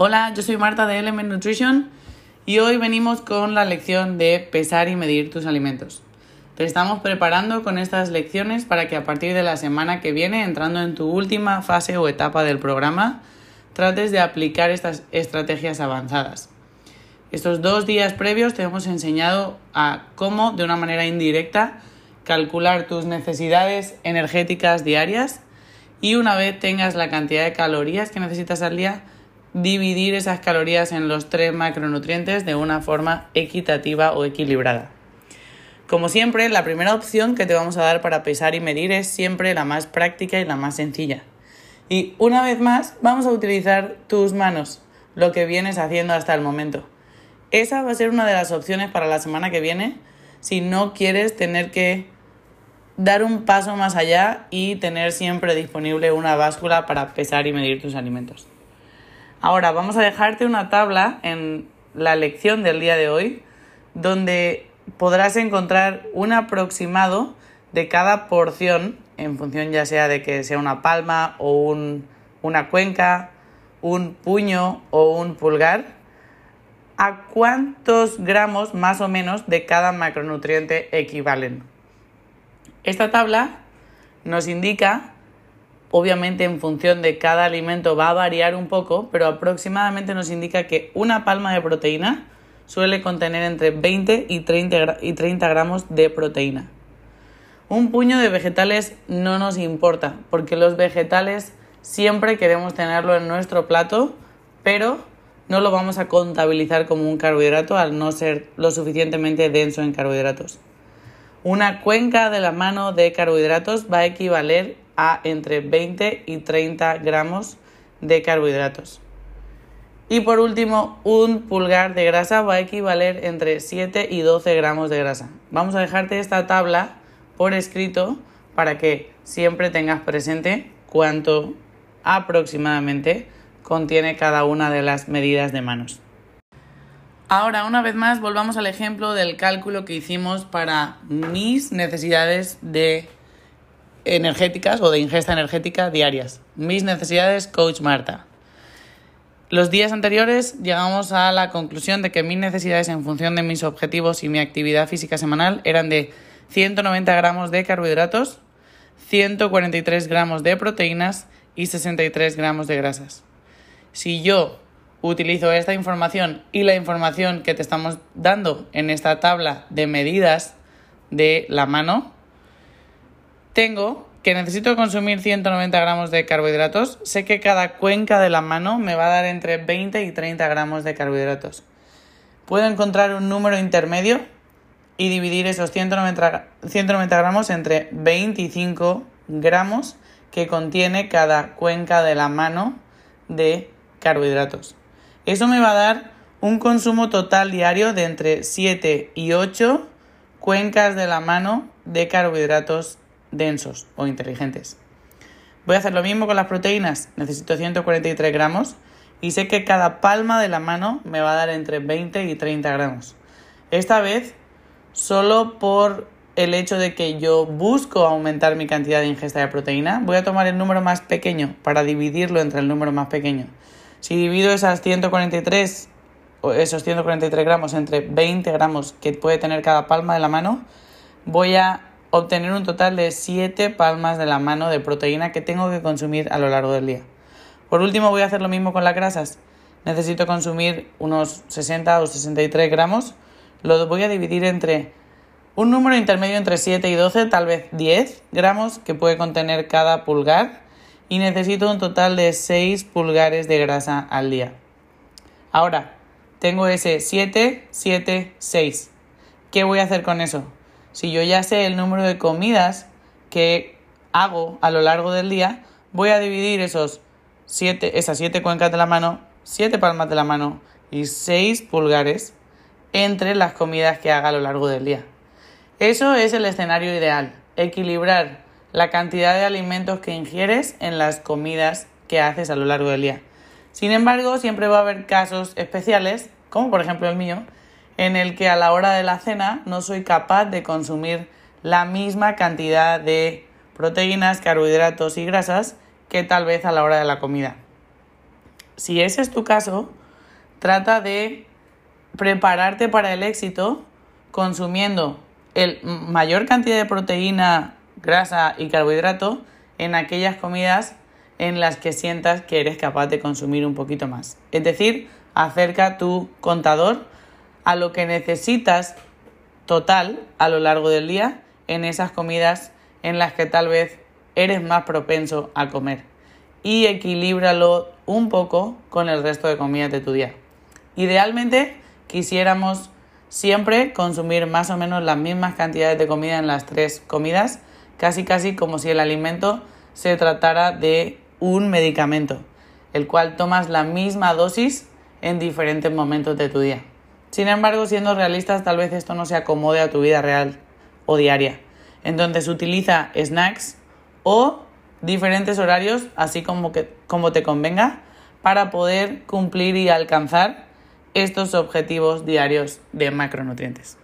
Hola, yo soy Marta de Element Nutrition y hoy venimos con la lección de pesar y medir tus alimentos. Te estamos preparando con estas lecciones para que a partir de la semana que viene, entrando en tu última fase o etapa del programa, trates de aplicar estas estrategias avanzadas. Estos dos días previos te hemos enseñado a cómo, de una manera indirecta, calcular tus necesidades energéticas diarias y una vez tengas la cantidad de calorías que necesitas al día, dividir esas calorías en los tres macronutrientes de una forma equitativa o equilibrada. Como siempre, la primera opción que te vamos a dar para pesar y medir es siempre la más práctica y la más sencilla. Y una vez más, vamos a utilizar tus manos, lo que vienes haciendo hasta el momento. Esa va a ser una de las opciones para la semana que viene si no quieres tener que dar un paso más allá y tener siempre disponible una báscula para pesar y medir tus alimentos. Ahora vamos a dejarte una tabla en la lección del día de hoy donde podrás encontrar un aproximado de cada porción en función ya sea de que sea una palma o un, una cuenca, un puño o un pulgar, a cuántos gramos más o menos de cada macronutriente equivalen. Esta tabla nos indica Obviamente en función de cada alimento va a variar un poco, pero aproximadamente nos indica que una palma de proteína suele contener entre 20 y 30, y 30 gramos de proteína. Un puño de vegetales no nos importa, porque los vegetales siempre queremos tenerlo en nuestro plato, pero no lo vamos a contabilizar como un carbohidrato al no ser lo suficientemente denso en carbohidratos. Una cuenca de la mano de carbohidratos va a equivaler a entre 20 y 30 gramos de carbohidratos. Y por último, un pulgar de grasa va a equivaler entre 7 y 12 gramos de grasa. Vamos a dejarte esta tabla por escrito para que siempre tengas presente cuánto aproximadamente contiene cada una de las medidas de manos. Ahora, una vez más, volvamos al ejemplo del cálculo que hicimos para mis necesidades de energéticas o de ingesta energética diarias. Mis necesidades, Coach Marta. Los días anteriores llegamos a la conclusión de que mis necesidades en función de mis objetivos y mi actividad física semanal eran de 190 gramos de carbohidratos, 143 gramos de proteínas y 63 gramos de grasas. Si yo utilizo esta información y la información que te estamos dando en esta tabla de medidas de la mano, tengo que necesito consumir 190 gramos de carbohidratos, sé que cada cuenca de la mano me va a dar entre 20 y 30 gramos de carbohidratos. Puedo encontrar un número intermedio y dividir esos 190, 190 gramos entre 25 gramos que contiene cada cuenca de la mano de carbohidratos. Eso me va a dar un consumo total diario de entre 7 y 8 cuencas de la mano de carbohidratos densos o inteligentes. Voy a hacer lo mismo con las proteínas. Necesito 143 gramos y sé que cada palma de la mano me va a dar entre 20 y 30 gramos. Esta vez, solo por el hecho de que yo busco aumentar mi cantidad de ingesta de proteína, voy a tomar el número más pequeño para dividirlo entre el número más pequeño. Si divido esas 143 o esos 143 gramos entre 20 gramos que puede tener cada palma de la mano, voy a obtener un total de 7 palmas de la mano de proteína que tengo que consumir a lo largo del día. Por último, voy a hacer lo mismo con las grasas. Necesito consumir unos 60 o 63 gramos. Lo voy a dividir entre un número intermedio entre 7 y 12, tal vez 10 gramos que puede contener cada pulgar. Y necesito un total de 6 pulgares de grasa al día. Ahora, tengo ese 7, 7, 6. ¿Qué voy a hacer con eso? Si yo ya sé el número de comidas que hago a lo largo del día, voy a dividir esos siete, esas siete cuencas de la mano, siete palmas de la mano y seis pulgares entre las comidas que haga a lo largo del día. Eso es el escenario ideal, equilibrar la cantidad de alimentos que ingieres en las comidas que haces a lo largo del día. Sin embargo, siempre va a haber casos especiales, como por ejemplo el mío, en el que a la hora de la cena no soy capaz de consumir la misma cantidad de proteínas, carbohidratos y grasas que tal vez a la hora de la comida. si ese es tu caso, trata de prepararte para el éxito consumiendo el mayor cantidad de proteína, grasa y carbohidrato en aquellas comidas en las que sientas que eres capaz de consumir un poquito más. Es decir, acerca tu contador a lo que necesitas total a lo largo del día en esas comidas en las que tal vez eres más propenso a comer y equilíbralo un poco con el resto de comidas de tu día. Idealmente quisiéramos siempre consumir más o menos las mismas cantidades de comida en las tres comidas, casi casi como si el alimento se tratara de un medicamento, el cual tomas la misma dosis en diferentes momentos de tu día. Sin embargo, siendo realistas, tal vez esto no se acomode a tu vida real o diaria. Entonces utiliza snacks o diferentes horarios, así como, que, como te convenga, para poder cumplir y alcanzar estos objetivos diarios de macronutrientes.